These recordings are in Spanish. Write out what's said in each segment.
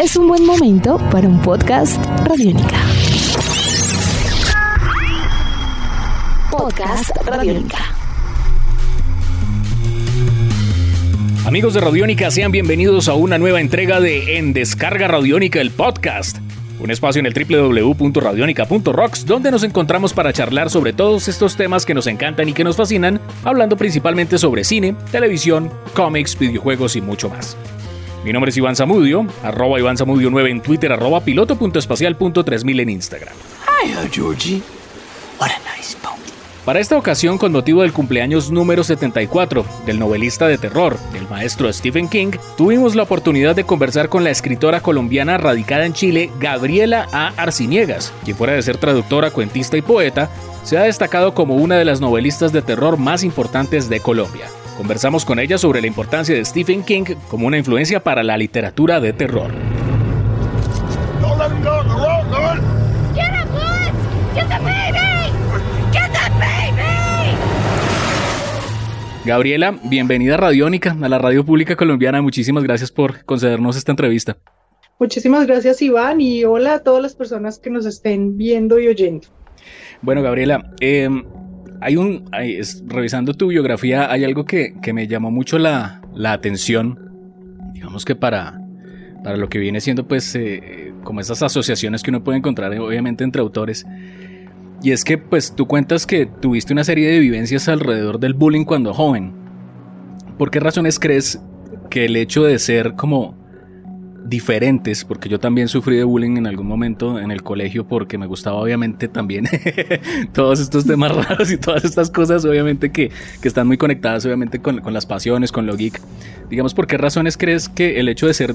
es un buen momento para un podcast Radiónica. Podcast Radiónica. Amigos de Radiónica, sean bienvenidos a una nueva entrega de En Descarga Radiónica, el podcast. Un espacio en el www.radionica.rocks donde nos encontramos para charlar sobre todos estos temas que nos encantan y que nos fascinan, hablando principalmente sobre cine, televisión, cómics, videojuegos y mucho más. Mi nombre es Iván Zamudio, arroba Iván Zamudio 9 en Twitter, arroba piloto.espacial.3000 en Instagram. Georgie. What a nice Para esta ocasión, con motivo del cumpleaños número 74 del novelista de terror, el maestro Stephen King, tuvimos la oportunidad de conversar con la escritora colombiana radicada en Chile, Gabriela A. Arciniegas, quien fuera de ser traductora, cuentista y poeta, se ha destacado como una de las novelistas de terror más importantes de Colombia. Conversamos con ella sobre la importancia de Stephen King como una influencia para la literatura de terror. Gabriela, bienvenida a Radiónica, a la radio pública colombiana. Muchísimas gracias por concedernos esta entrevista. Muchísimas gracias, Iván, y hola a todas las personas que nos estén viendo y oyendo. Bueno, Gabriela, eh, hay un, revisando tu biografía, hay algo que, me llamó mucho la, atención, digamos que para, para lo que viene siendo pues eh, como esas asociaciones que uno puede encontrar obviamente entre autores. Y es que pues tú cuentas que tuviste una serie de vivencias alrededor del bullying cuando joven. ¿Por qué razones crees que el hecho de ser como diferentes, porque yo también sufrí de bullying en algún momento en el colegio porque me gustaba obviamente también todos estos temas raros y todas estas cosas obviamente que, están muy conectadas obviamente con, las pasiones, con lo geek. Digamos, ¿por qué razones crees que el hecho de ser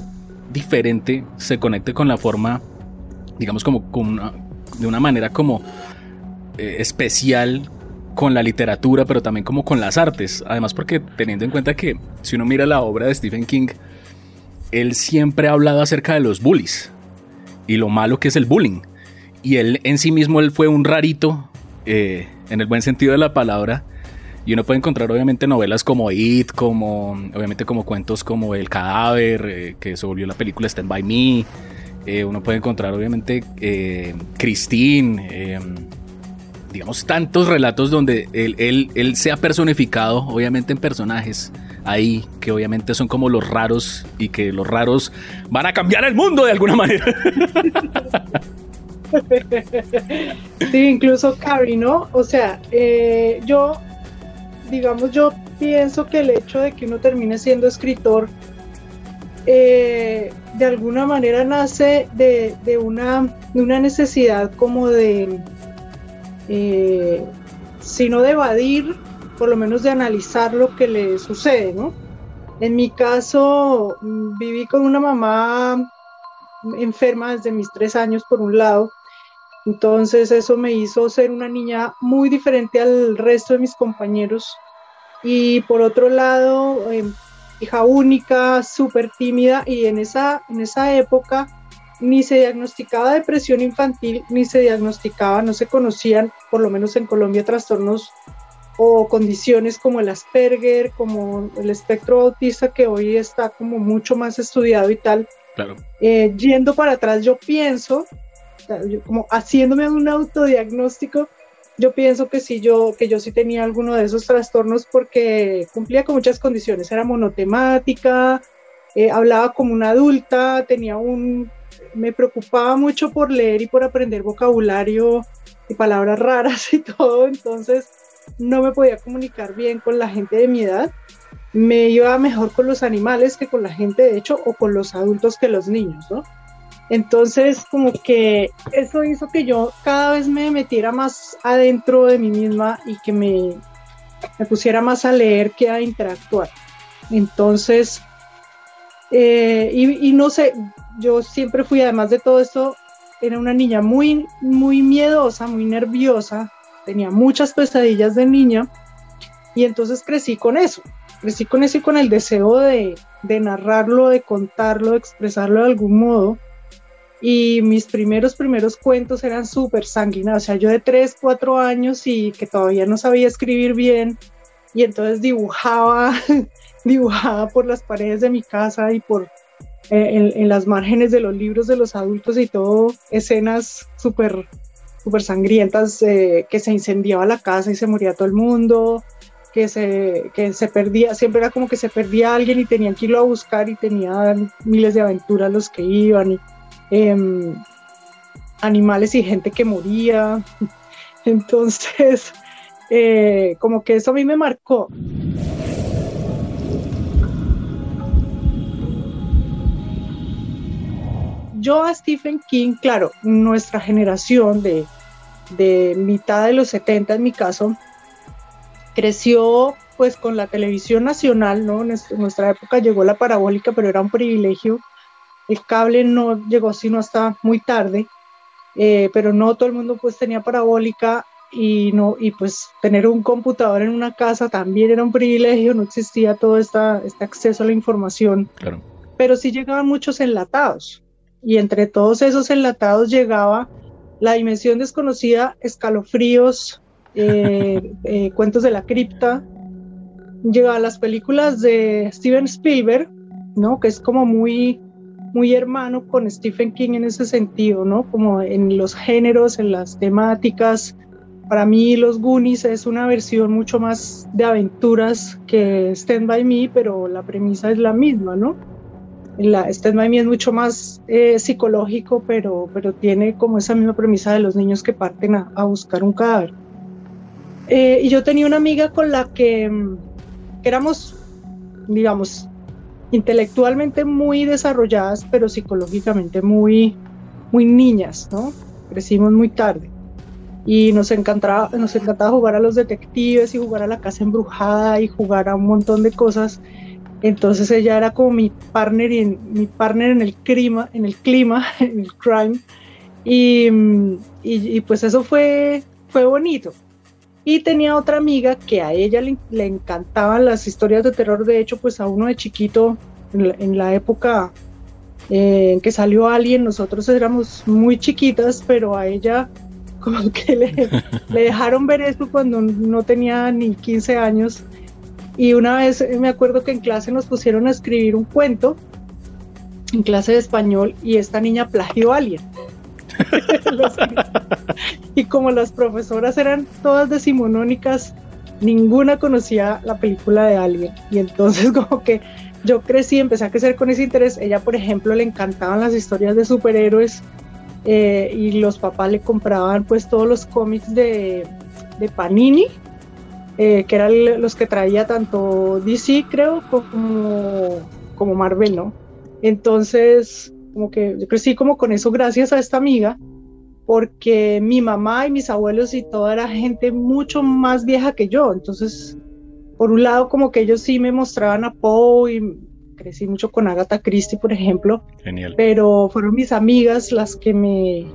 diferente se conecte con la forma, digamos, como, de una manera como eh, especial con la literatura, pero también como con las artes? Además porque teniendo en cuenta que si uno mira la obra de Stephen King, él siempre ha hablado acerca de los bullies y lo malo que es el bullying. Y él en sí mismo él fue un rarito, eh, en el buen sentido de la palabra. Y uno puede encontrar obviamente novelas como It, como obviamente como cuentos como El cadáver, eh, que se volvió la película Stand By Me. Eh, uno puede encontrar obviamente Christine, digamos tantos relatos donde él, él, él se ha personificado obviamente en personajes ahí que obviamente son como los raros y que los raros van a cambiar el mundo de alguna manera. Sí, incluso Carrie, ¿no? O sea, eh, yo, digamos, yo pienso que el hecho de que uno termine siendo escritor, eh, de alguna manera nace de, una, una, necesidad como de, eh, sino de evadir por lo menos de analizar lo que le sucede, ¿no? En mi caso, mm, viví con una mamá enferma desde mis tres años, por un lado, entonces eso me hizo ser una niña muy diferente al resto de mis compañeros. Y por otro lado, em, hija única, súper tímida y en esa, en esa época ni se diagnosticaba depresión infantil, ni se diagnosticaba, no se conocían, por lo menos en Colombia, trastornos o condiciones como el Asperger, como el espectro autista que hoy está como mucho más estudiado y tal. Claro. Eh, yendo para atrás, yo pienso, como haciéndome un autodiagnóstico, yo pienso que sí, yo, que yo sí tenía alguno de esos trastornos porque cumplía con muchas condiciones. Era monotemática, eh, hablaba como una adulta, tenía un, me preocupaba mucho por leer y por aprender vocabulario y palabras raras y todo, entonces no me podía comunicar bien con la gente de mi edad. Me iba mejor con los animales que con la gente, de hecho, o con los adultos que los niños, ¿no? Entonces, como que eso hizo que yo cada vez me metiera más adentro de mí misma y que me, me pusiera más a leer que a interactuar. Entonces, eh, y, y, no sé, yo siempre fui, además de todo esto, era una niña muy, muy miedosa, muy nerviosa, tenía muchas pesadillas de niña y entonces crecí con eso, crecí con eso y con el deseo de, narrarlo, de contarlo, de expresarlo de algún modo. Y mis primeros, primeros cuentos eran súper sanguinarios, o sea, yo de 3, 4 años y que todavía no sabía escribir bien, y entonces dibujaba, dibujaba por las paredes de mi casa y por, eh, en, las márgenes de los libros de los adultos y todo, escenas súper super sangrientas, eh, que se incendiaba la casa y se moría todo el mundo, que se, que se perdía, siempre era como que se perdía alguien y tenían que irlo a buscar y tenían miles de aventuras los que iban, em, animales y gente que moría. Entonces, eh, como que eso a mí me marcó. Yo a Stephen King, claro, nuestra generación de, mitad de los 70 en mi caso, creció pues con la televisión nacional, ¿no? En nuestra época llegó la parabólica, pero era un privilegio. El cable no llegó sino hasta muy tarde, eh, pero no todo el mundo pues tenía parabólica y no y pues tener un computador en una casa también era un privilegio, no existía todo esta, este acceso a la información. Claro. Pero sí llegaban muchos enlatados y entre todos esos enlatados llegaba La Dimensión Desconocida, Escalofríos, eh, eh, Cuentos de la Cripta, llegaba las películas de Steven Spielberg, ¿no? que es como muy, muy hermano con Stephen King en ese sentido, ¿no? como en los géneros, en las temáticas. Para mí Los Goonies es una versión mucho más de aventuras que Stand By Me, pero la premisa es la misma, ¿no? La, este By es mucho más eh, psicológico, pero, pero tiene como esa misma premisa de los niños que parten a, buscar un cadáver. Eh, y yo tenía una amiga con la que, mm, éramos, digamos, intelectualmente muy desarrolladas, pero psicológicamente muy, muy niñas, ¿no? Crecimos muy tarde. Y nos encantaba, nos encantaba jugar a los detectives y jugar a la casa embrujada y jugar a un montón de cosas entonces ella era como mi partner, en, mi partner en el clima, en el clima, en el crime. Y, y, pues eso fue, fue bonito. Y tenía otra amiga que a ella le, encantaban las historias de terror. De hecho, pues a uno de chiquito, en la, época eh, en que salió Alien, nosotros éramos muy chiquitas, pero a ella como que le, le dejaron ver eso cuando no tenía ni 15 años y una vez eh, me acuerdo que en clase nos pusieron a escribir un cuento, en clase de español, y esta niña plagió a alguien. y como las profesoras eran todas decimonónicas, ninguna conocía la película de Alien. Y entonces como que yo crecí, empecé a crecer con ese interés. Ella, por ejemplo, le encantaban las historias de superhéroes eh, y los papás le compraban pues todos los cómics de, de Panini eh, que eran los que traía tanto DC, creo, como, como Marvel, ¿no? Entonces, como que yo crecí como con eso gracias a esta amiga, porque mi mamá y mis abuelos y toda era gente mucho más vieja que yo. Entonces, por un lado, como que ellos sí me mostraban a Poe y crecí mucho con Agatha Christie, por ejemplo. Genial. Pero fueron mis amigas las que me,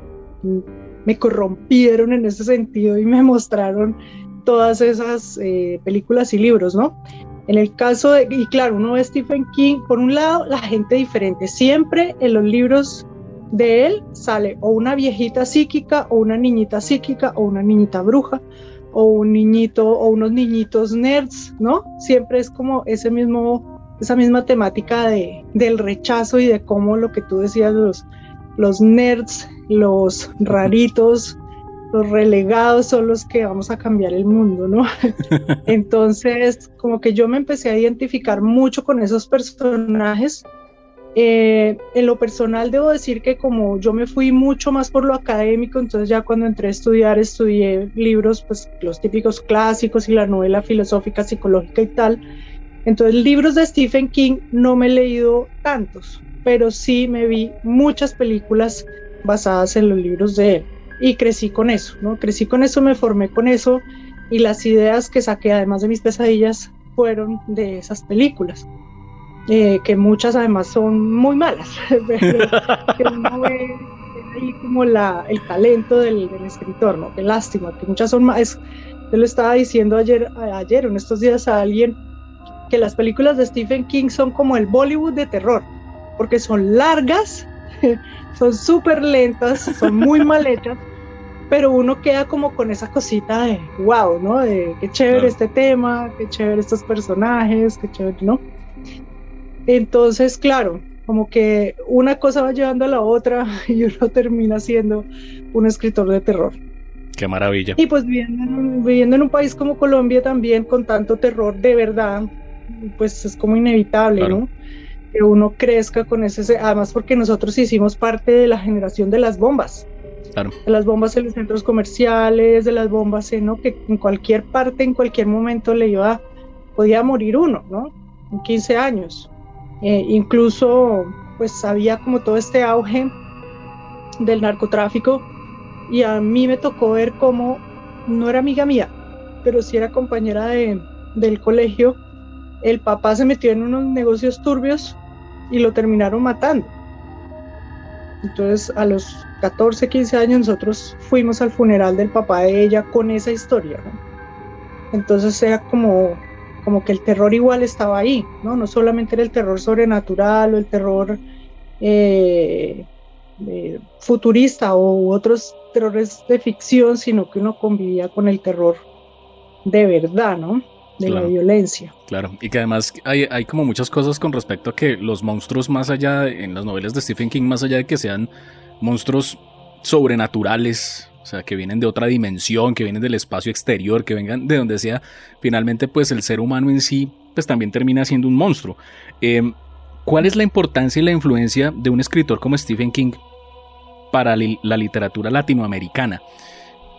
me corrompieron en ese sentido y me mostraron todas esas eh, películas y libros, ¿no? En el caso de, y claro, uno ve Stephen King, por un lado, la gente diferente. Siempre en los libros de él sale o una viejita psíquica, o una niñita psíquica, o una niñita bruja, o un niñito, o unos niñitos nerds, ¿no? Siempre es como ese mismo, esa misma temática de, del rechazo y de cómo lo que tú decías, los, los nerds, los raritos, los relegados son los que vamos a cambiar el mundo, ¿no? Entonces, como que yo me empecé a identificar mucho con esos personajes. Eh, en lo personal debo decir que como yo me fui mucho más por lo académico, entonces ya cuando entré a estudiar estudié libros, pues los típicos clásicos y la novela filosófica, psicológica y tal. Entonces libros de Stephen King no me he leído tantos, pero sí me vi muchas películas basadas en los libros de él y crecí con eso, ¿no? Crecí con eso, me formé con eso y las ideas que saqué, además de mis pesadillas, fueron de esas películas. Eh, que muchas además son muy malas, que uno ve ahí como la, el talento del, del, escritor, ¿no? Qué lástima, que muchas son más. Yo le estaba diciendo ayer, ayer, en estos días a alguien, que las películas de Stephen King son como el Bollywood de terror, porque son largas, son súper lentas, son muy mal hechas, pero uno queda como con esa cosita de wow, ¿no? De qué chévere este tema, qué chévere estos personajes, qué chévere, ¿no? Entonces, claro, como que una cosa va llevando a la otra y uno termina siendo un escritor de terror. Qué maravilla. Y pues viviendo en, viviendo en un país como Colombia también con tanto terror de verdad, pues es como inevitable, ¿no? Que uno crezca con ese, además porque nosotros hicimos parte de la generación de las bombas. Claro. De las bombas en los centros comerciales, de las bombas en, ¿no? que en cualquier parte, en cualquier momento le iba, podía morir uno, ¿no? En 15 años. Eh, incluso, pues había como todo este auge del narcotráfico y a mí me tocó ver cómo no era amiga mía, pero sí era compañera de, del colegio. El papá se metió en unos negocios turbios y lo terminaron matando. Entonces, a los 14, 15 años, nosotros fuimos al funeral del papá de ella con esa historia. ¿no? Entonces, era como, como que el terror igual estaba ahí, ¿no? No solamente era el terror sobrenatural o el terror eh, eh, futurista o otros terrores de ficción, sino que uno convivía con el terror de verdad, ¿no? De Claro. la violencia. Claro, y que además hay, hay como muchas cosas con respecto a que los monstruos más allá, en las novelas de Stephen King, más allá de que sean monstruos sobrenaturales, o sea, que vienen de otra dimensión, que vienen del espacio exterior, que vengan de donde sea, finalmente pues el ser humano en sí, pues también termina siendo un monstruo. Eh, ¿Cuál es la importancia y la influencia de un escritor como Stephen King para la literatura latinoamericana?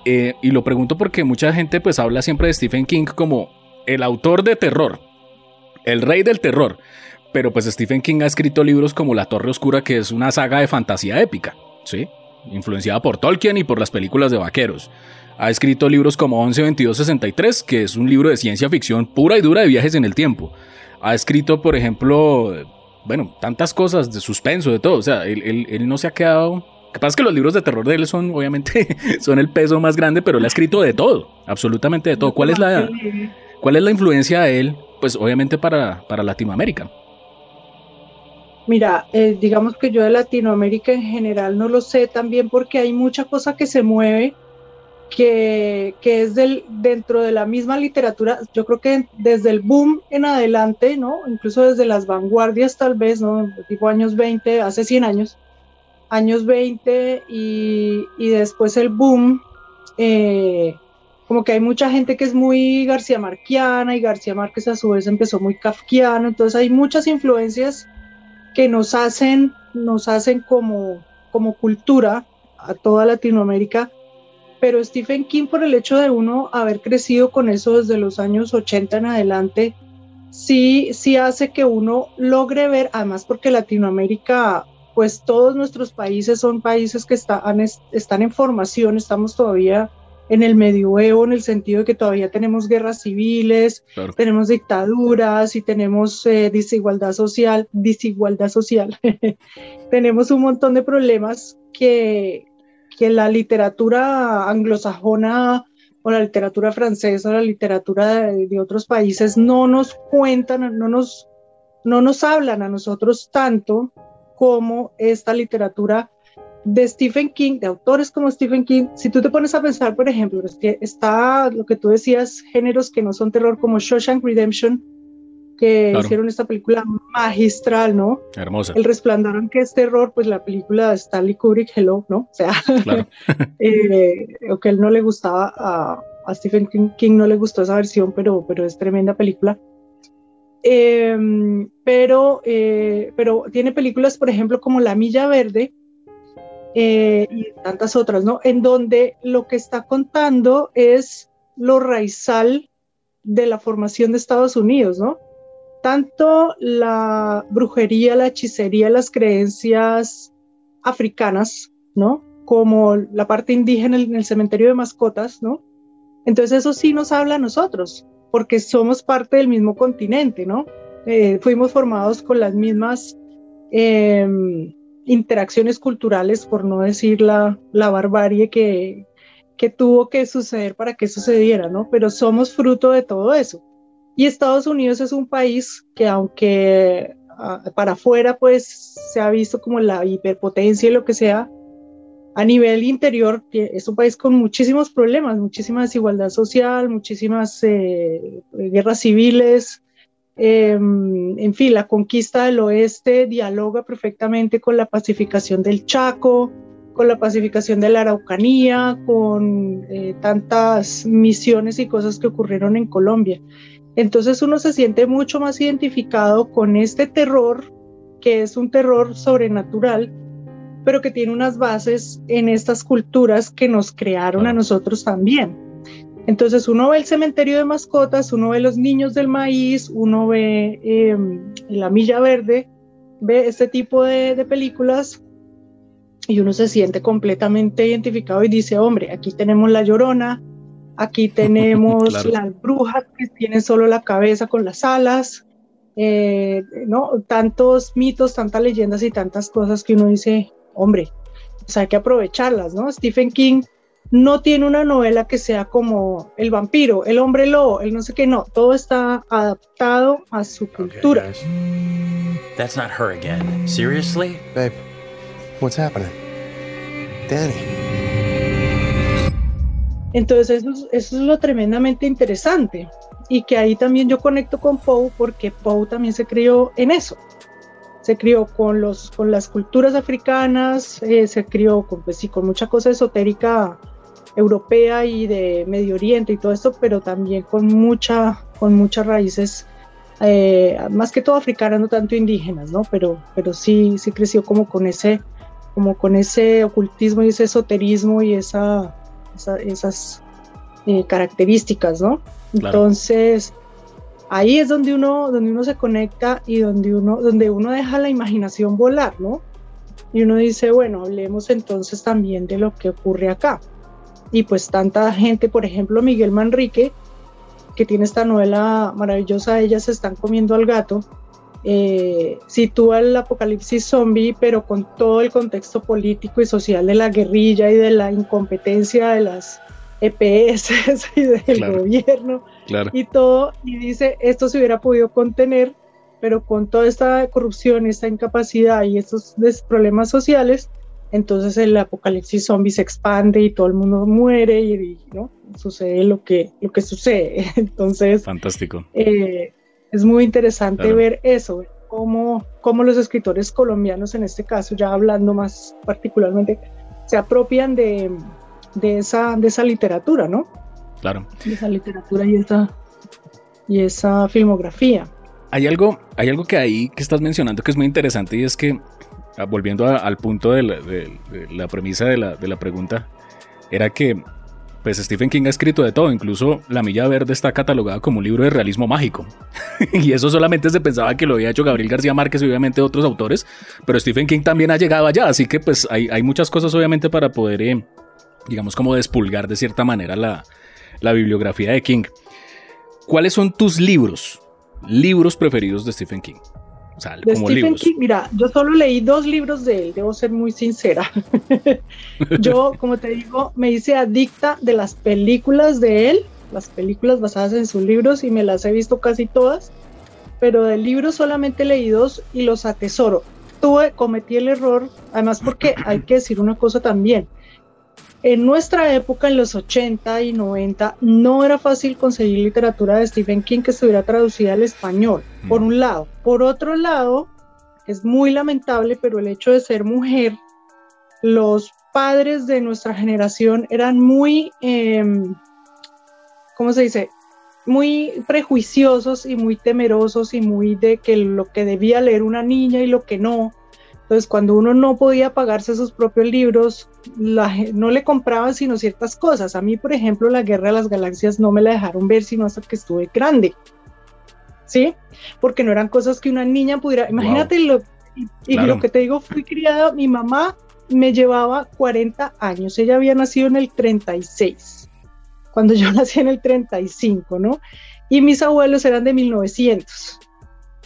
Eh, y lo pregunto porque mucha gente pues habla siempre de Stephen King como el autor de terror, el rey del terror. Pero pues Stephen King ha escrito libros como La Torre Oscura, que es una saga de fantasía épica, ¿sí? Influenciada por Tolkien y por las películas de vaqueros. Ha escrito libros como 112263, que es un libro de ciencia ficción pura y dura de viajes en el tiempo. Ha escrito, por ejemplo, bueno, tantas cosas de suspenso, de todo. O sea, él, no se ha quedado... Pasa es que los libros de terror de él son, obviamente, son el peso más grande, pero él ha escrito de todo, absolutamente de todo. ¿Cuál es la, cuál es la influencia de él? Pues obviamente para, para Latinoamérica. Mira, eh, digamos que yo de Latinoamérica en general no lo sé también porque hay mucha cosa que se mueve que, que es del, dentro de la misma literatura. Yo creo que desde el boom en adelante, ¿no? Incluso desde las vanguardias tal vez, ¿no? Tipo años 20, hace 100 años, años 20 y, y después el boom. eh, como que hay mucha gente que es muy García Marquiana y García Márquez a su vez empezó muy kafkiano, entonces hay muchas influencias que nos hacen, nos hacen como, como cultura a toda Latinoamérica, pero Stephen King por el hecho de uno haber crecido con eso desde los años 80 en adelante, sí, sí hace que uno logre ver, además porque Latinoamérica, pues todos nuestros países son países que están, están en formación, estamos todavía en el medioevo, en el sentido de que todavía tenemos guerras civiles, Claro. tenemos dictaduras y tenemos eh, desigualdad social, desigualdad social. tenemos un montón de problemas que, que la literatura anglosajona o la literatura francesa o la literatura de, de otros países no nos cuentan, no nos, no nos hablan a nosotros tanto como esta literatura de Stephen King, de autores como Stephen King, si tú te pones a pensar, por ejemplo, que está lo que tú decías, géneros que no son terror como Shawshank Redemption, que Claro. hicieron esta película magistral, ¿no? Hermosa. El Resplandor, aunque es terror, pues la película de Stanley Kubrick, Hello, ¿no? O sea, Claro. eh, o que él no le gustaba, a, a Stephen King, King no le gustó esa versión, pero, pero es tremenda película. Eh, pero, eh, pero tiene películas, por ejemplo, como La Milla Verde eh, y tantas otras, ¿no? En donde lo que está contando es lo raizal de la formación de Estados Unidos, ¿no? Tanto la brujería, la hechicería, las creencias africanas, ¿no? Como la parte indígena en el cementerio de mascotas, ¿no? Entonces eso sí nos habla a nosotros, porque somos parte del mismo continente, ¿no? Eh, fuimos formados con las mismas eh, interacciones culturales, por no decir la, la barbarie que, que tuvo que suceder para que sucediera, ¿no? Pero somos fruto de todo eso. Y Estados Unidos es un país que aunque uh, para afuera pues se ha visto como la hiperpotencia y lo que sea, a nivel interior es un país con muchísimos problemas, muchísima desigualdad social, muchísimas eh, guerras civiles, Em, en fin, la conquista del oeste dialoga perfectamente con la pacificación del Chaco, con la pacificación de la Araucanía, con eh, tantas misiones y cosas que ocurrieron en Colombia. Entonces uno se siente mucho más identificado con este terror, que es un terror sobrenatural, pero que tiene unas bases en estas culturas que nos crearon a nosotros también. Entonces uno ve el cementerio de mascotas, uno ve los niños del maíz, uno ve em, la milla verde, ve este tipo de, películas y uno se siente completamente identificado y dice, hombre, aquí tenemos la llorona, aquí tenemos las brujas que tienen solo la cabeza con las alas, eh, ¿no? Tantos mitos, tantas leyendas y tantas cosas que uno dice, hombre, pues hay que aprovecharlas, ¿no? Stephen King no tiene una novela que sea como el vampiro, el hombre lobo, el no sé qué, no, todo está adaptado a su cultura. Okay, That's not her again. Seriously? Babe, what's happening? Danny. Entonces eso, eso es lo tremendamente interesante y que ahí también yo conecto con Poe porque Poe también se crió en eso. Se crió con, los, con las culturas africanas, eh, se crió con, pues, sí, con mucha cosa esotérica europea y de Medio Oriente y todo esto, pero también con, mucha, con muchas raíces, eh, más que todo africanas, no tanto indígenas, ¿no? Pero, pero sí, sí creció como con ese, como con ese ocultismo y ese esoterismo y esa, esas eh, características, ¿no? Entonces, ahí es donde uno, donde uno se conecta y donde uno, donde uno deja la imaginación volar, ¿no? Y uno dice, bueno, hablemos entonces también de lo que ocurre acá y pues tanta gente, por ejemplo Miguel Manrique, que tiene esta novela maravillosa, ellas están comiendo al gato, eh, sitúa el apocalipsis zombie, pero con todo el contexto político y social de la guerrilla y de la incompetencia de las EPS y del gobierno y todo, y dice, esto se hubiera podido contener, pero con toda esta corrupción, esta incapacidad y estos problemas sociales, entonces el apocalipsis zombie se expande y todo el mundo muere y, ¿no? sucede lo que, lo que sucede. Entonces, fantástico. Eh, es muy interesante ver eso, cómo, cómo, los escritores colombianos, en este caso, ya hablando más particularmente, se apropian de, de, esa, de esa literatura, ¿no? Claro. De esa literatura y esa, y esa filmografía. Hay algo, hay algo que ahí que estás mencionando que es muy interesante y es que Ah, volviendo al punto de la, premisa de la, pregunta, era que pues Stephen King ha escrito de todo, incluso La Milla Verde está catalogada como un libro de realismo mágico. y eso solamente se pensaba que lo había hecho Gabriel García Márquez y obviamente otros autores, pero Stephen King también ha llegado allá, así que pues hay, muchas cosas obviamente para poder, eh, digamos, como despulgar de cierta manera la bibliografía de King. ¿Cuáles son tus libros, libros preferidos de Stephen King? De Stephen King, mira, yo solo leí dos libros de él, debo ser muy sincera. yo, como te digo, me hice adicta de las películas de él, las películas basadas en sus libros, y me las he visto casi todas, pero de libros solamente leí dos y los atesoro. Tuve, cometí el error, además porque hay que decir una cosa también, en nuestra época, en los 80 y 90, no era fácil conseguir literatura de Stephen King que estuviera traducida al español, por un lado. Por otro lado, es muy lamentable, pero el hecho de ser mujer, los padres de nuestra generación eran muy, em, ¿cómo se dice? Muy prejuiciosos y muy temerosos y muy de que lo que debía leer una niña y lo que no. Entonces, cuando uno no podía pagarse sus propios libros, no le compraban sino ciertas cosas. A mí, por ejemplo, la Guerra de las Galaxias no me la dejaron ver sino hasta que estuve grande. ¿Sí? Porque no eran cosas que una niña pudiera... Imagínate lo, y, lo que te digo, fui criada, mi mamá me llevaba 40 años, ella había nacido en el 36, cuando yo nací en el 35, ¿no? Y mis abuelos eran de 1900.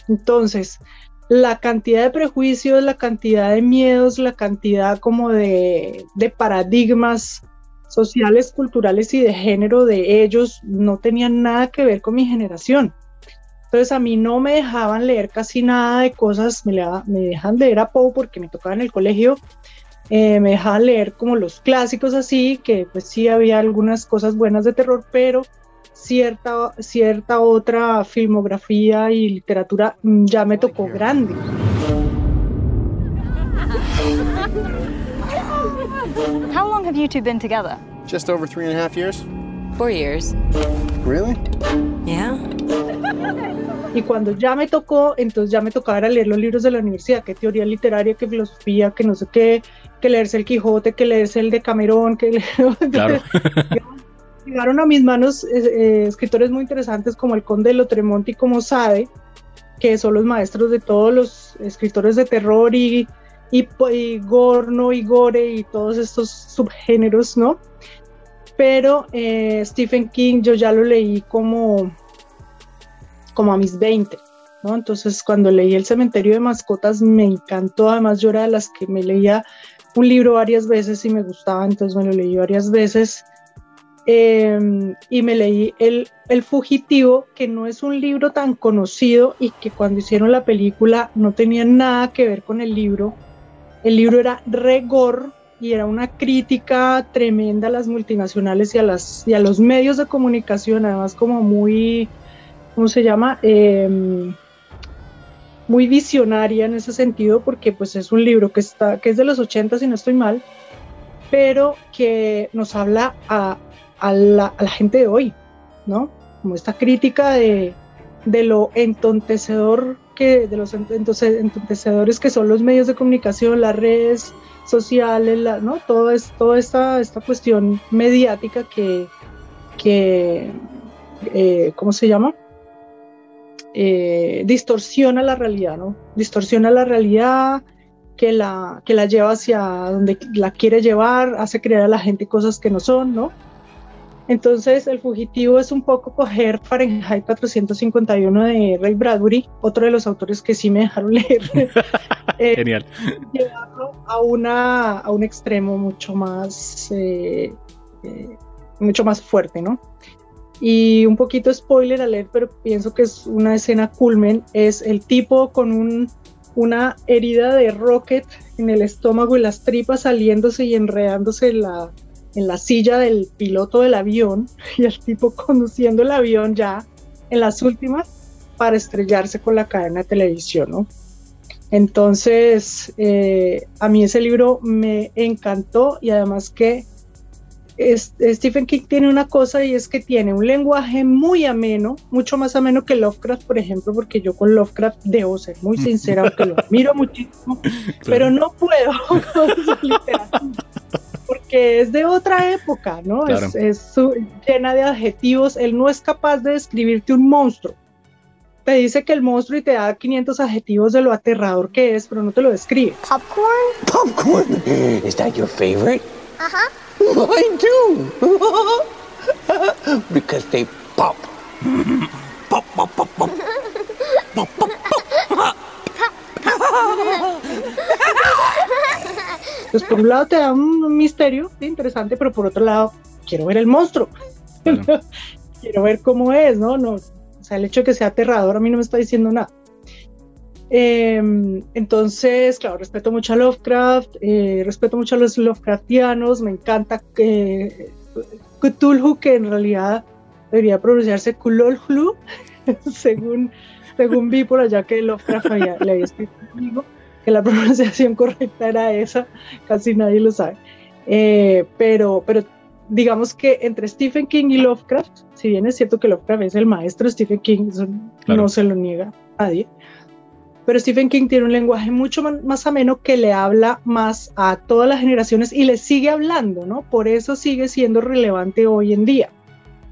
Entonces, la cantidad de prejuicios, la cantidad de miedos, la cantidad como de, paradigmas sociales, culturales y de género de ellos no tenían nada que ver con mi generación. Entonces a mí no me dejaban leer casi nada de cosas, me, me dejan leer a Poe porque me tocaba en el colegio, eh, me dejaban leer como los clásicos así, que pues sí había algunas cosas buenas de terror, pero cierta, cierta otra filmografía y literatura mm, ya me tocó grande. How long have you two been together? Just over three and a half years? Four years. Really? Yeah. Y cuando ya me tocó, entonces ya me tocaba leer los libros de la universidad, que teoría literaria, que filosofía, que no sé qué, que leerse el Quijote, que leerse el de Camerón, que leer... Claro. Llegaron a mis manos eh, eh, escritores muy interesantes como el Conde de Lotremont y como Sade, que son los maestros de todos los escritores de terror y, y, y Gorno y Gore y todos estos subgéneros, ¿no? Pero eh, Stephen King yo ya lo leí como, como a mis 20, ¿no? Entonces cuando leí El cementerio de mascotas me encantó, además yo era de las que me leía un libro varias veces y me gustaba, entonces me lo leí varias veces. Eh, y me leí el, el Fugitivo, que no es un libro tan conocido y que cuando hicieron la película no tenía nada que ver con el libro. El libro era regor y era una crítica tremenda a las multinacionales y a, las, y a los medios de comunicación, además como muy, ¿cómo se llama? Eh, muy visionaria en ese sentido, porque pues es un libro que, está, que es de los 80, si no estoy mal, pero que nos habla a, a, la, a la gente de hoy, ¿no? Como esta crítica de, de lo entontecedor que, de los entonces, entontecedores que son los medios de comunicación, las redes sociales, la, ¿no? Todo es, toda esta, esta cuestión mediática que, que eh, ¿cómo se llama? Eh, distorsiona la realidad, ¿no? Distorsiona la realidad, que la, que la lleva hacia donde la quiere llevar, hace creer a la gente cosas que no son, ¿no? Entonces, El Fugitivo es un poco coger Fahrenheit 451 de Ray Bradbury, otro de los autores que sí me dejaron leer. eh, Genial. Llevarlo a, una, a un extremo mucho más, eh, eh, mucho más fuerte, ¿no? Y un poquito spoiler a leer, pero pienso que es una escena culmen, es el tipo con un, una herida de rocket en el estómago y las tripas saliéndose y enredándose en la, en la silla del piloto del avión y el tipo conduciendo el avión ya en las últimas para estrellarse con la cadena de televisión, ¿no? Entonces, eh, a mí ese libro me encantó y además que es, Stephen King tiene una cosa y es que tiene un lenguaje muy ameno, mucho más ameno que Lovecraft, por ejemplo, porque yo con Lovecraft debo ser muy sincera, aunque lo admiro muchísimo, claro. pero no puedo porque es de otra época, ¿no? Claro. Es, es su, llena de adjetivos. Él no es capaz de describirte un monstruo. Te dice que el monstruo y te da 500 adjetivos de lo aterrador que es, pero no te lo describe. Popcorn? Popcorn? Is that your favorite? Uh huh. Mine too. because they pop, pop, pop, pop. pop, pop, pop. Pues por un lado te da un misterio interesante, pero por otro lado quiero ver el monstruo. Quiero ver cómo es, ¿no? ¿no? O sea, el hecho de que sea aterrador a mí no me está diciendo nada. Eh, entonces, claro, respeto mucho a Lovecraft, eh, respeto mucho a los Lovecraftianos, me encanta que Cthulhu, que en realidad debería pronunciarse Kulolhlu, según, según vi por allá que Lovecraft había, le había escrito conmigo, que la pronunciación correcta era esa, casi nadie lo sabe. Eh, pero, pero digamos que entre Stephen King y Lovecraft, si bien es cierto que Lovecraft es el maestro, Stephen King eso claro. no se lo niega a nadie, pero Stephen King tiene un lenguaje mucho más ameno que le habla más a todas las generaciones y le sigue hablando, ¿no? Por eso sigue siendo relevante hoy en día.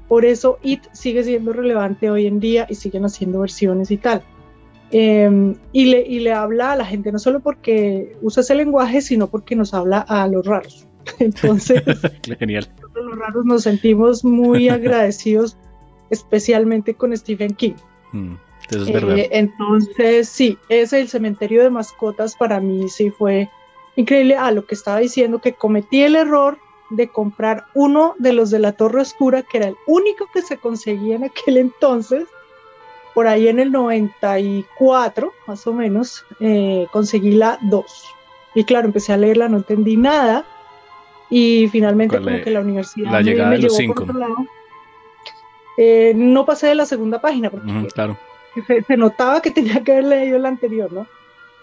Por eso It sigue siendo relevante hoy en día y siguen haciendo versiones y tal. Eh, y, le, y le habla a la gente no solo porque usa ese lenguaje, sino porque nos habla a los raros. Entonces, Genial. los raros nos sentimos muy agradecidos, especialmente con Stephen King. Mm. Eso es verdad. Eh, entonces, sí, ese el cementerio de mascotas para mí sí fue increíble a lo que estaba diciendo, que cometí el error de comprar uno de los de la Torre Oscura, que era el único que se conseguía en aquel entonces. Por ahí en el 94, más o menos, eh, conseguí la 2. Y claro, empecé a leerla, no entendí nada. Y finalmente como que la universidad la llegada me, de los cinco. lado. eh, no pasé de la segunda página porque claro. se, se notaba que tenía que haber leído la anterior, ¿no?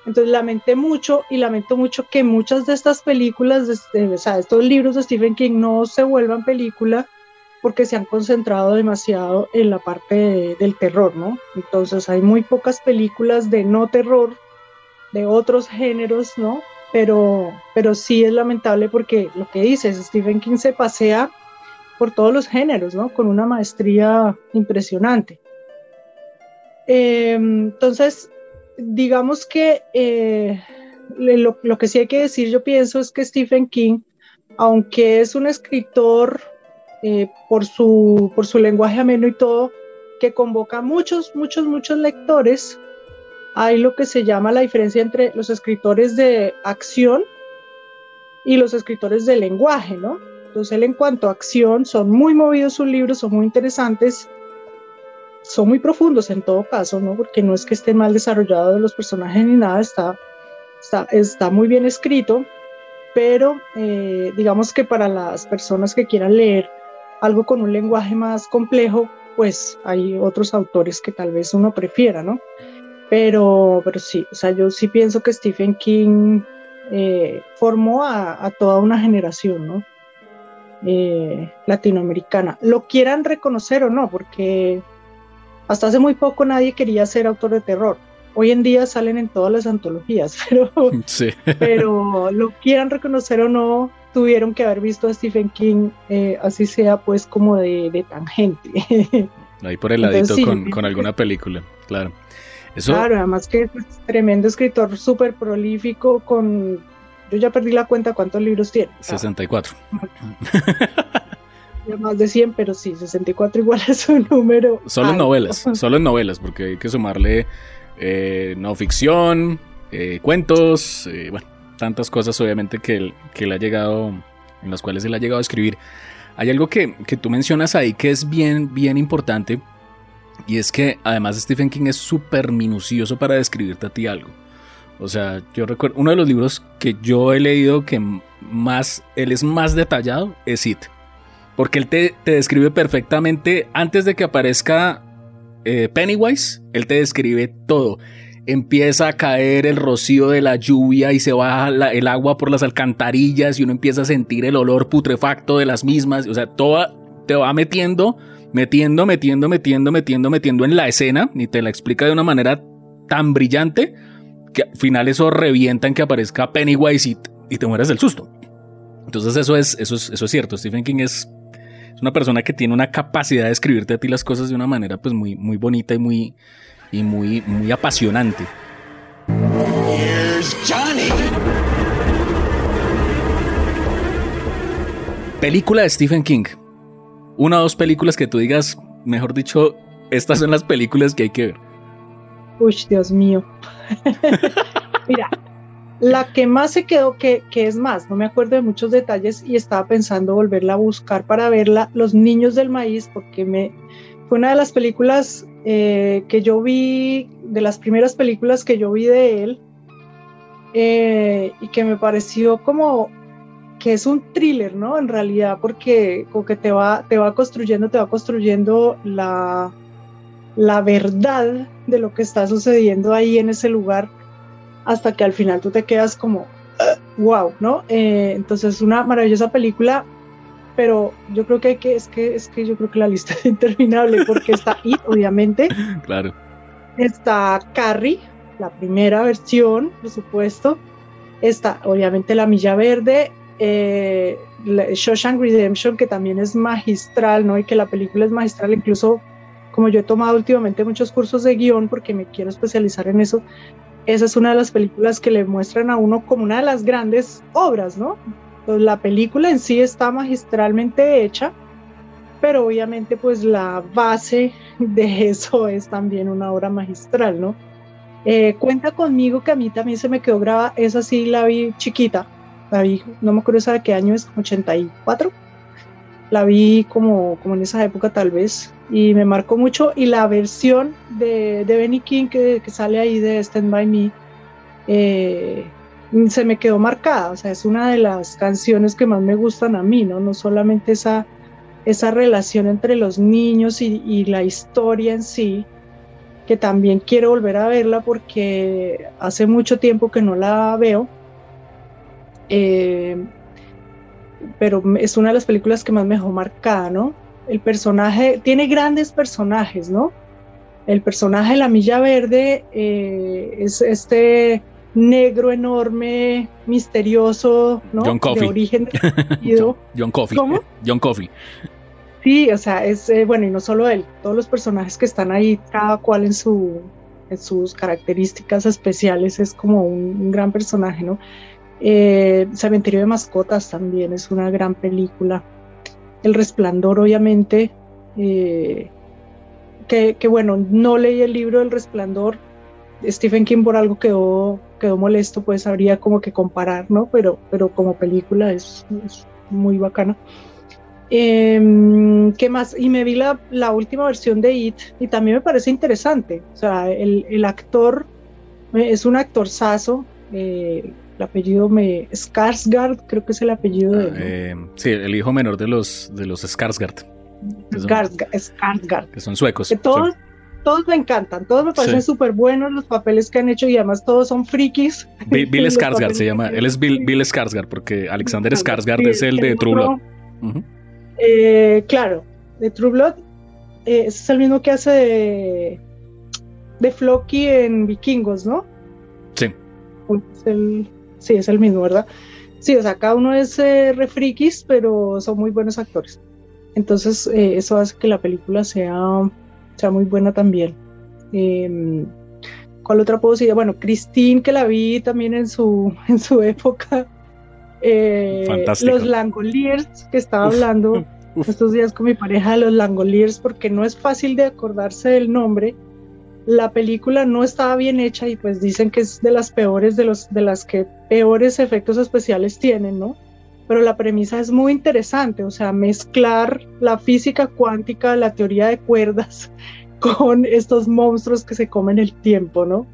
Entonces lamenté mucho y lamento mucho que muchas de estas películas, de- de- o sea, estos libros de Stephen King no se vuelvan película porque se han concentrado demasiado en la parte de- del terror, ¿no? Entonces hay muy pocas películas de no terror, de otros géneros, ¿no? Pero, pero sí es lamentable porque lo que dices, Stephen King se pasea por todos los géneros, ¿no? Con una maestría impresionante. Eh, entonces, digamos que eh, lo, lo que sí hay que decir, yo pienso, es que Stephen King, aunque es un escritor eh, por, su, por su lenguaje ameno y todo, que convoca muchos, muchos, muchos lectores, hay lo que se llama la diferencia entre los escritores de acción y los escritores de lenguaje, ¿no? Entonces, él en cuanto a acción, son muy movidos sus libros, son muy interesantes, son muy profundos en todo caso, ¿no? Porque no es que estén mal desarrollados los personajes ni nada, está, está, está muy bien escrito, pero eh, digamos que para las personas que quieran leer algo con un lenguaje más complejo, pues hay otros autores que tal vez uno prefiera, ¿no? Pero, pero sí, o sea, yo sí pienso que Stephen King eh, formó a, a toda una generación, ¿no? Eh, latinoamericana. Lo quieran reconocer o no, porque hasta hace muy poco nadie quería ser autor de terror. Hoy en día salen en todas las antologías, pero, Sí. pero lo quieran reconocer o no, tuvieron que haber visto a Stephen King, eh, así sea pues como de, de tangente. Ahí por el ladito Entonces, con, con alguna película. Claro. Eso, Claro, además que es tremendo escritor, súper prolífico, con... Yo ya perdí la cuenta cuántos libros tiene. O sea, 64. ya más de 100, pero sí, 64 igual es un número. Solo en novelas, solo en novelas, porque hay que sumarle eh, no ficción, eh, cuentos, eh, bueno, tantas cosas obviamente que él, que él ha llegado, en las cuales él ha llegado a escribir. Hay algo que, que tú mencionas ahí que es bien, bien importante, y es que además Stephen King es súper minucioso para describirte a ti algo. O sea, yo recuerdo, uno de los libros que yo he leído que más, él es más detallado, es It. Porque él te, te describe perfectamente antes de que aparezca eh, Pennywise, él te describe todo. Empieza a caer el rocío de la lluvia y se baja el agua por las alcantarillas y uno empieza a sentir el olor putrefacto de las mismas. O sea, todo te va metiendo, metiendo, metiendo, metiendo, metiendo, metiendo en la escena y te la explica de una manera tan brillante que al final eso revienta en que aparezca Pennywise y, y te mueres del susto. Entonces eso es, eso es, eso es cierto. Stephen King es es una persona que tiene una capacidad de escribirte a ti las cosas de una manera pues muy, muy bonita y muy, y muy, muy apasionante. Película de Stephen King. Una o dos películas que tú digas, mejor dicho, estas son las películas que hay que ver. Uy, Dios mío. Mira, la que más se quedó, que, que es más, no me acuerdo de muchos detalles y estaba pensando volverla a buscar para verla, Los Niños del Maíz, porque me, fue una de las películas eh, que yo vi, de las primeras películas que yo vi de él, eh, y que me pareció como que es un thriller, ¿no? En realidad, porque como te va, te va construyendo, te va construyendo la, la verdad de lo que está sucediendo ahí en ese lugar hasta que al final tú te quedas como wow, ¿no? Eh, entonces una maravillosa película, pero yo creo que hay que es que es que yo creo que la lista es interminable porque está It, obviamente, Claro. está Carrie, la primera versión, por supuesto, está obviamente La Milla Verde, eh, Shawshank Redemption, que también es magistral, ¿no? Y que la película es magistral, incluso como yo he tomado últimamente muchos cursos de guion porque me quiero especializar en eso, esa es una de las películas que le muestran a uno como una de las grandes obras, ¿no? Entonces, la película en sí está magistralmente hecha, pero obviamente pues la base de eso es también una obra magistral, ¿no? Eh, cuenta conmigo que a mí también se me quedó grabada, esa sí la vi chiquita, la vi, no me acuerdo esa de qué año es, 84, la vi como, como en esa época tal vez, y me marcó mucho, y la versión de, de Benny King que, que sale ahí de Stand By Me, eh, se me quedó marcada, o sea, es una de las canciones que más me gustan a mí, ¿no? No solamente esa esa relación entre los niños y, y la historia en sí, que también quiero volver a verla porque hace mucho tiempo que no la veo. Eh, pero es una de las películas que más me dejó marcada, ¿no? El personaje, tiene grandes personajes, ¿no? El personaje de la Milla Verde eh, es este negro enorme, misterioso, ¿no? John Coffey. De origen John, John Coffey. ¿Cómo? John Coffey. Sí, o sea, es eh, bueno, y no solo él, todos los personajes que están ahí, cada cual en, su, en sus características especiales, es como un, un gran personaje, ¿no? Eh, Cementerio de Mascotas también es una gran película. El Resplandor, obviamente, eh, que, que, bueno, no leí el libro del Resplandor. Stephen King por algo quedó, quedó molesto, pues habría como que comparar, ¿no? Pero, pero como película es, es muy bacana. Eh, ¿Qué más? Y me vi la, la, última versión de It y también me parece interesante. O sea, el, el actor es un actor saso. Eh, el apellido me Skarsgård, creo que es el apellido de eh, sí, el hijo menor de los de los son, Skarsgård. Que son suecos. Que todos, todos me encantan, todos me parecen súper sí. buenos los papeles que han hecho y además todos son frikis. Bill, Bill Skarsgård se llama, él es Bill, Bill Skarsgård porque Alexander Skarsgård sí, es el de True Blood. Uh -huh. eh, claro, de True Blood eh, es el mismo que hace de, de Floki en Vikingos, ¿no? Sí. Es el, sí, es el mismo, ¿verdad? Sí, o sea, cada uno es eh, refrikis, pero son muy buenos actores. Entonces, eh, eso hace que la película sea, sea muy buena también. Eh, ¿Cuál otra puedo decir? Bueno, Christine, que la vi también en su, en su época. Eh. Los Langoliers, que estaba uf, hablando uf. estos días con mi pareja de los Langoliers, porque no es fácil de acordarse del nombre. La película no estaba bien hecha y pues dicen que es de las peores, de, los, de las que peores efectos especiales tienen, ¿no? Pero la premisa es muy interesante, o sea, mezclar la física cuántica, la teoría de cuerdas, con estos monstruos que se comen el tiempo, ¿no?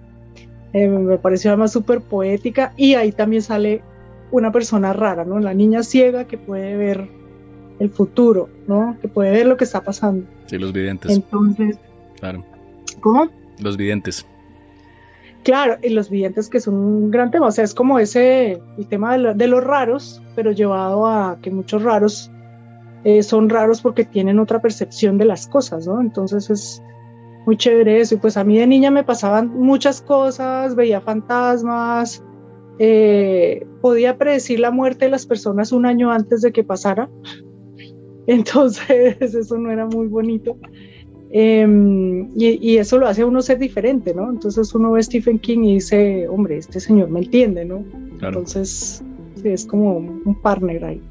Eh, me pareció además súper poética y ahí también sale una persona rara, ¿no? La niña ciega que puede ver el futuro, ¿no? Que puede ver lo que está pasando. Sí, los videntes. Entonces, claro. ¿Cómo? Los videntes. Claro, y los videntes que son un gran tema, o sea, es como ese, el tema de los raros, pero llevado a que muchos raros eh, son raros porque tienen otra percepción de las cosas, ¿no? Entonces es muy chévere eso, y pues a mí de niña me pasaban muchas cosas, veía fantasmas, eh, podía predecir la muerte de las personas un año antes de que pasara, entonces eso no era muy bonito. Eh, y, y, eso lo hace a uno ser diferente, ¿no? Entonces uno ve a Stephen King y dice, hombre, este señor me entiende, ¿no? Claro. Entonces sí, es como un partner ahí.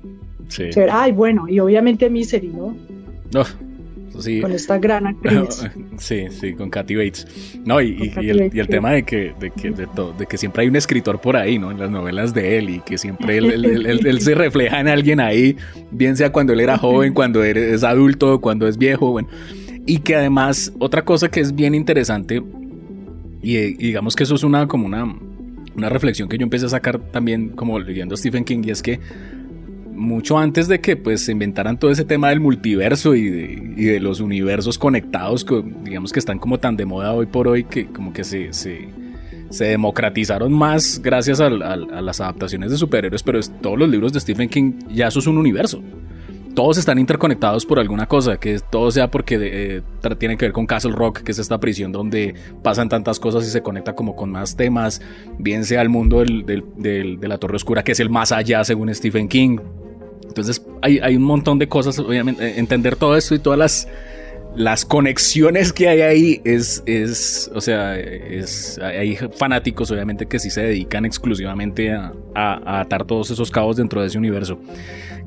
Sí. Ay, bueno, y obviamente Misery, ¿no? Oh, sí. Con esta gran actriz. sí, sí, con Kathy Bates. No, y, y, y el, Bates, y el, tema de que, de, que, de, to, de, que siempre hay un escritor por ahí, ¿no? En las novelas de él, y que siempre él, él, él, él se refleja en alguien ahí, bien sea cuando él era joven, cuando es adulto, cuando es viejo, bueno. Y que además, otra cosa que es bien interesante, y, y digamos que eso es una como una, una reflexión que yo empecé a sacar también como leyendo a Stephen King, y es que mucho antes de que pues se inventaran todo ese tema del multiverso y de, y de los universos conectados, digamos que están como tan de moda hoy por hoy, que como que se, se, se democratizaron más gracias a, a, a, las adaptaciones de superhéroes, pero es, todos los libros de Stephen King ya eso es un universo todos están interconectados por alguna cosa, que todo sea porque eh, tiene que ver con Castle Rock, que es esta prisión donde pasan tantas cosas y se conecta como con más temas, bien sea el mundo del, del, del, de la Torre Oscura, que es el más allá según Stephen King. Entonces hay, hay un montón de cosas, obviamente, entender todo esto y todas las, las conexiones que hay ahí es, es o sea, es, hay fanáticos obviamente que sí se dedican exclusivamente a, a, a atar todos esos cabos dentro de ese universo.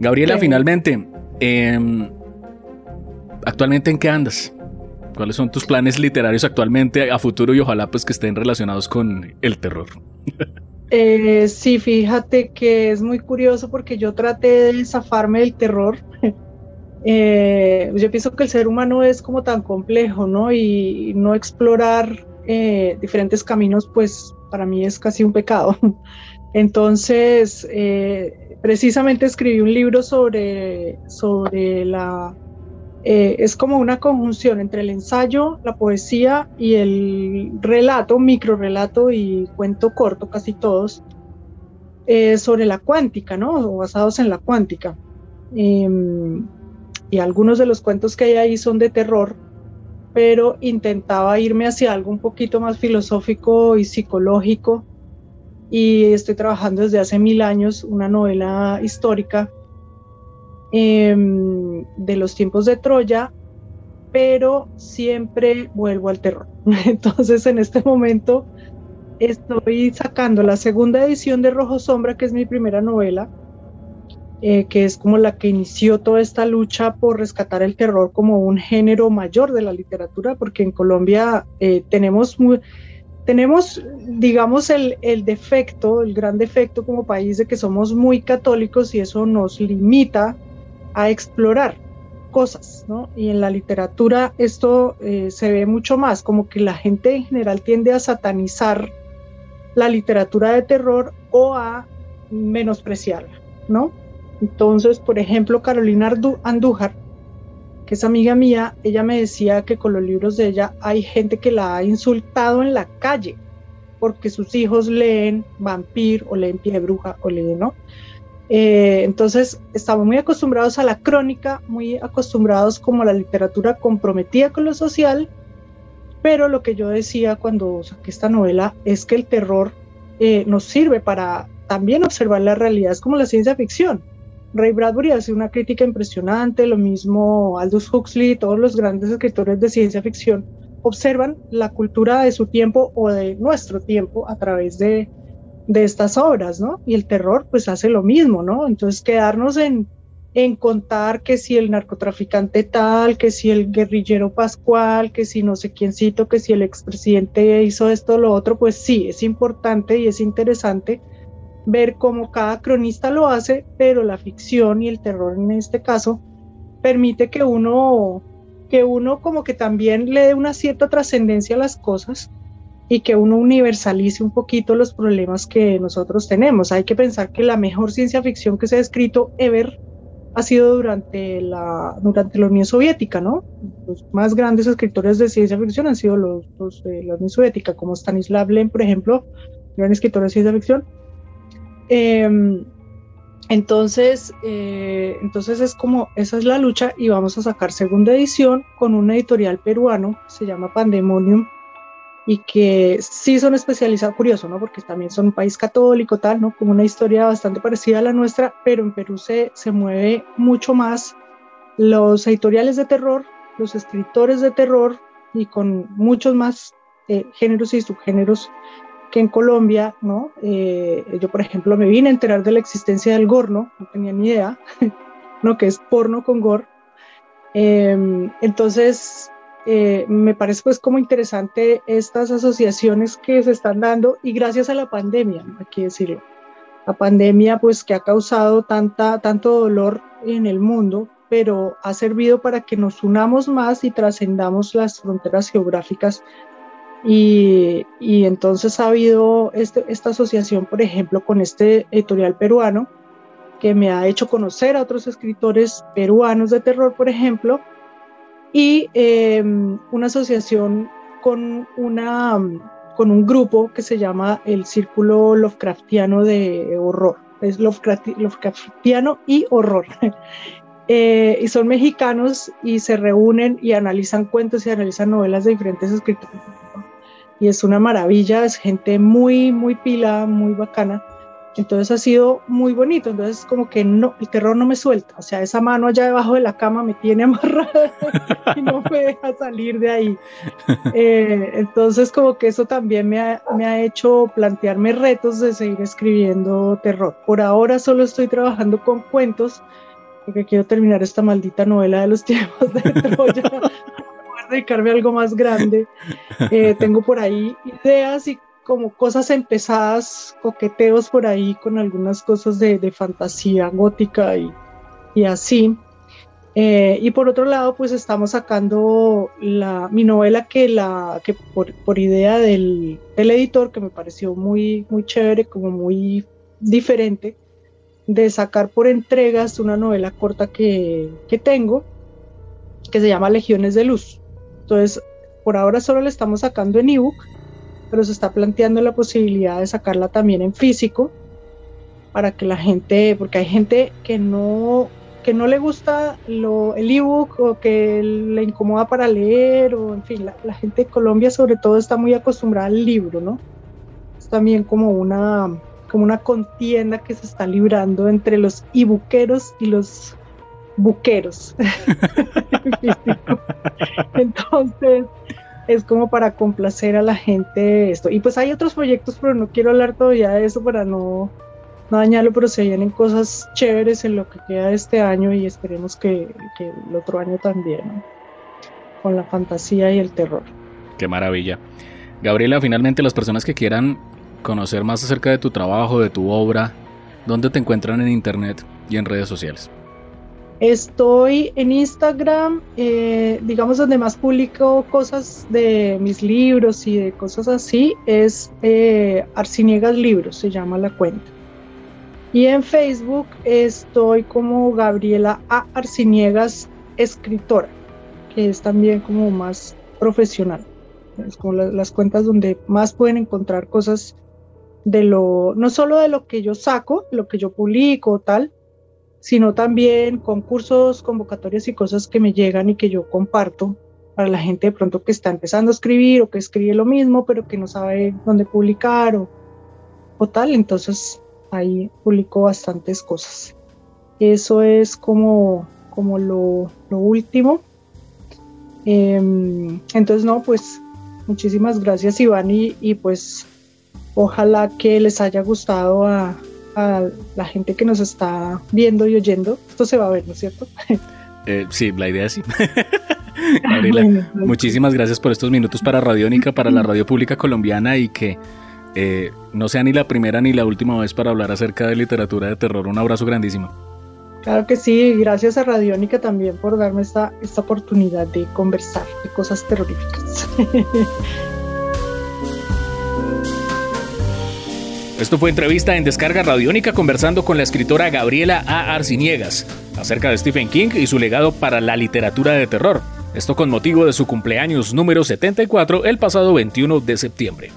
Gabriela, sí. finalmente, eh, ¿actualmente en qué andas? ¿Cuáles son tus planes literarios actualmente a futuro y ojalá pues que estén relacionados con el terror? Eh, sí, fíjate que es muy curioso porque yo traté de zafarme del terror. eh, yo pienso que el ser humano es como tan complejo, ¿no? Y no explorar eh, diferentes caminos, pues para mí es casi un pecado. Entonces, eh, precisamente escribí un libro sobre, sobre la eh, es como una conjunción entre el ensayo, la poesía y el relato, micro relato y cuento corto, casi todos, eh, sobre la cuántica, ¿no? O basados en la cuántica. Em, y algunos de los cuentos que hay ahí son de terror, pero intentaba irme hacia algo un poquito más filosófico y psicológico. Y estoy trabajando desde hace mil años una novela histórica em, de los tiempos de Troya, pero siempre vuelvo al terror. Entonces en este momento estoy sacando la segunda edición de Rojo Sombra, que es mi primera novela, eh, que es como la que inició toda esta lucha por rescatar el terror como un género mayor de la literatura, porque en Colombia eh, tenemos, tenemos, digamos, el, el defecto, el gran defecto como país de que somos muy católicos y eso nos limita a explorar cosas, ¿no? Y en la literatura esto eh, se ve mucho más, como que la gente en general tiende a satanizar la literatura de terror o a menospreciarla, ¿no? Entonces, por ejemplo, Carolina Andújar, que es amiga mía, ella me decía que con los libros de ella hay gente que la ha insultado en la calle porque sus hijos leen vampir o leen pie de bruja o leen, ¿no? Eh, entonces, estamos muy acostumbrados a la crónica, muy acostumbrados como a la literatura comprometida con lo social, pero lo que yo decía cuando saqué esta novela es que el terror eh, nos sirve para también observar la realidad, es como la ciencia ficción. Ray Bradbury hace una crítica impresionante, lo mismo Aldous Huxley, todos los grandes escritores de ciencia ficción observan la cultura de su tiempo o de nuestro tiempo a través de, de estas obras, ¿no? Y el terror pues hace lo mismo, ¿no? Entonces quedarnos en, en contar que si el narcotraficante tal, que si el guerrillero Pascual, que si no sé quiéncito, que si el expresidente hizo esto o lo otro, pues sí, es importante y es interesante ver cómo cada cronista lo hace, pero la ficción y el terror en este caso permite que uno, que uno como que también le dé una cierta trascendencia a las cosas y que uno universalice un poquito los problemas que nosotros tenemos. Hay que pensar que la mejor ciencia ficción que se ha escrito ever ha sido durante la, durante la Unión Soviética, ¿no? Los más grandes escritores de ciencia ficción han sido los, de la Unión Soviética, como Stanislav Lem, por ejemplo, gran escritor de ciencia ficción, Em, entonces, eh, entonces es como, esa es la lucha y vamos a sacar segunda edición con un editorial peruano, se llama Pandemonium, y que sí son especializados, curioso, ¿no? Porque también son un país católico, tal, ¿no? Como una historia bastante parecida a la nuestra, pero en Perú se, se mueve mucho más los editoriales de terror, los escritores de terror y con muchos más eh, géneros y subgéneros que en Colombia, ¿no? Eh, yo, por ejemplo, me vine a enterar de la existencia del gorno, no tenía ni idea, ¿no? Que es porno con gore. Em, entonces, eh, me parece pues como interesante estas asociaciones que se están dando y gracias a la pandemia, ¿no? hay que decirlo. La pandemia pues que ha causado tanta, tanto dolor en el mundo, pero ha servido para que nos unamos más y trascendamos las fronteras geográficas y, entonces ha habido este, esta asociación, por ejemplo, con este editorial peruano, que me ha hecho conocer a otros escritores peruanos de terror, por ejemplo, y em, una asociación con, una, con un grupo que se llama el Círculo Lovecraftiano de Horror. Es Lovecraftiano y Horror. Eh, y son mexicanos y se reúnen y analizan cuentos y analizan novelas de diferentes escritores y es una maravilla, es gente muy, muy pila, muy bacana. Entonces ha sido muy bonito, entonces como que no, el terror no me suelta, o sea, esa mano allá debajo de la cama me tiene amarrada y no me deja salir de ahí. Eh, entonces como que eso también me ha, me ha hecho plantearme retos de seguir escribiendo terror. Por ahora solo estoy trabajando con cuentos, porque quiero terminar esta maldita novela de los tiempos de Troya dedicarme a algo más grande. Eh, tengo por ahí ideas y como cosas empezadas, coqueteos por ahí con algunas cosas de, fantasía gótica y, y así. Eh, y por otro lado, pues estamos sacando la, mi novela que, la, que por, por idea del, del, editor, que me pareció muy, muy chévere, como muy diferente, de sacar por entregas una novela corta que, que tengo, que se llama Legiones de Luz. Entonces, por ahora solo la estamos sacando en ebook, pero se está planteando la posibilidad de sacarla también en físico para que la gente, porque hay gente que no que no le gusta lo, el ebook o que le incomoda para leer o en fin, la, gente de Colombia sobre todo está muy acostumbrada al libro, ¿no? Es también como una como una contienda que se está librando entre los ibuqueros y los buqueros. Entonces, es como para complacer a la gente esto. Y pues hay otros proyectos, pero no quiero hablar todavía de eso para no, no dañarlo, pero se vienen cosas chéveres en lo que queda de este año y esperemos que, que el otro año también, ¿no? con la fantasía y el terror. Qué maravilla. Gabriela, finalmente las personas que quieran conocer más acerca de tu trabajo, de tu obra, ¿dónde te encuentran en internet y en redes sociales? Estoy en Instagram, eh, digamos donde más publico cosas de mis libros y de cosas así, es eh, Arciniegas Libros, se llama la cuenta. Y en Facebook estoy como Gabriela A. Arciniegas, escritora, que es también como más profesional. Es como la, las cuentas donde más pueden encontrar cosas de lo, no solo de lo que yo saco, lo que yo publico tal, sino también concursos, convocatorias y cosas que me llegan y que yo comparto para la gente de pronto que está empezando a escribir o que escribe lo mismo, pero que no sabe dónde publicar o, o tal. Entonces ahí publico bastantes cosas. Eso es como, como lo, lo último. Eh, entonces, no, pues muchísimas gracias Iván y, y pues ojalá que les haya gustado a la gente que nos está viendo y oyendo. Esto se va a ver, ¿no es cierto? Eh, sí, la idea es sí. Gabriela, muchísimas gracias por estos minutos para Radiónica, para la radio pública colombiana y que eh, no sea ni la primera ni la última vez para hablar acerca de literatura de terror. Un abrazo grandísimo. Claro que sí, gracias a Radiónica también por darme esta, esta oportunidad de conversar de cosas terroríficas. Esto fue entrevista en Descarga Radiónica conversando con la escritora Gabriela A. Arciniegas acerca de Stephen King y su legado para la literatura de terror. Esto con motivo de su cumpleaños número 74 el pasado 21 de septiembre.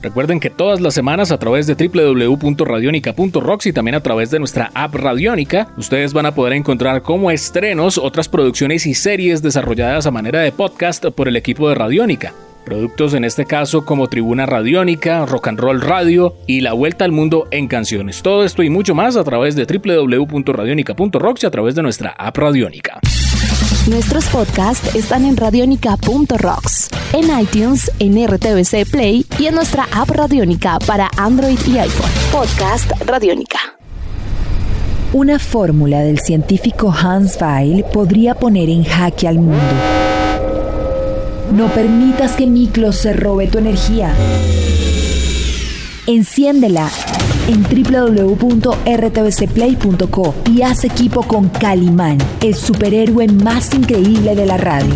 Recuerden que todas las semanas a través de www.radionica.rocks y también a través de nuestra app Radionica, ustedes van a poder encontrar como estrenos otras producciones y series desarrolladas a manera de podcast por el equipo de Radionica. Productos en este caso como Tribuna Radiónica, Rock and Roll Radio y La Vuelta al Mundo en Canciones. Todo esto y mucho más a través de www.radionica.rocks y a través de nuestra app Radiónica. Nuestros podcasts están en radionica.rocks, en iTunes, en RTVC Play y en nuestra app Radiónica para Android y iPhone. Podcast Radiónica. Una fórmula del científico Hans Weil podría poner en jaque al mundo. No permitas que Miklos se robe tu energía. Enciéndela en www.rtvcplay.co y haz equipo con Calimán, el superhéroe más increíble de la radio.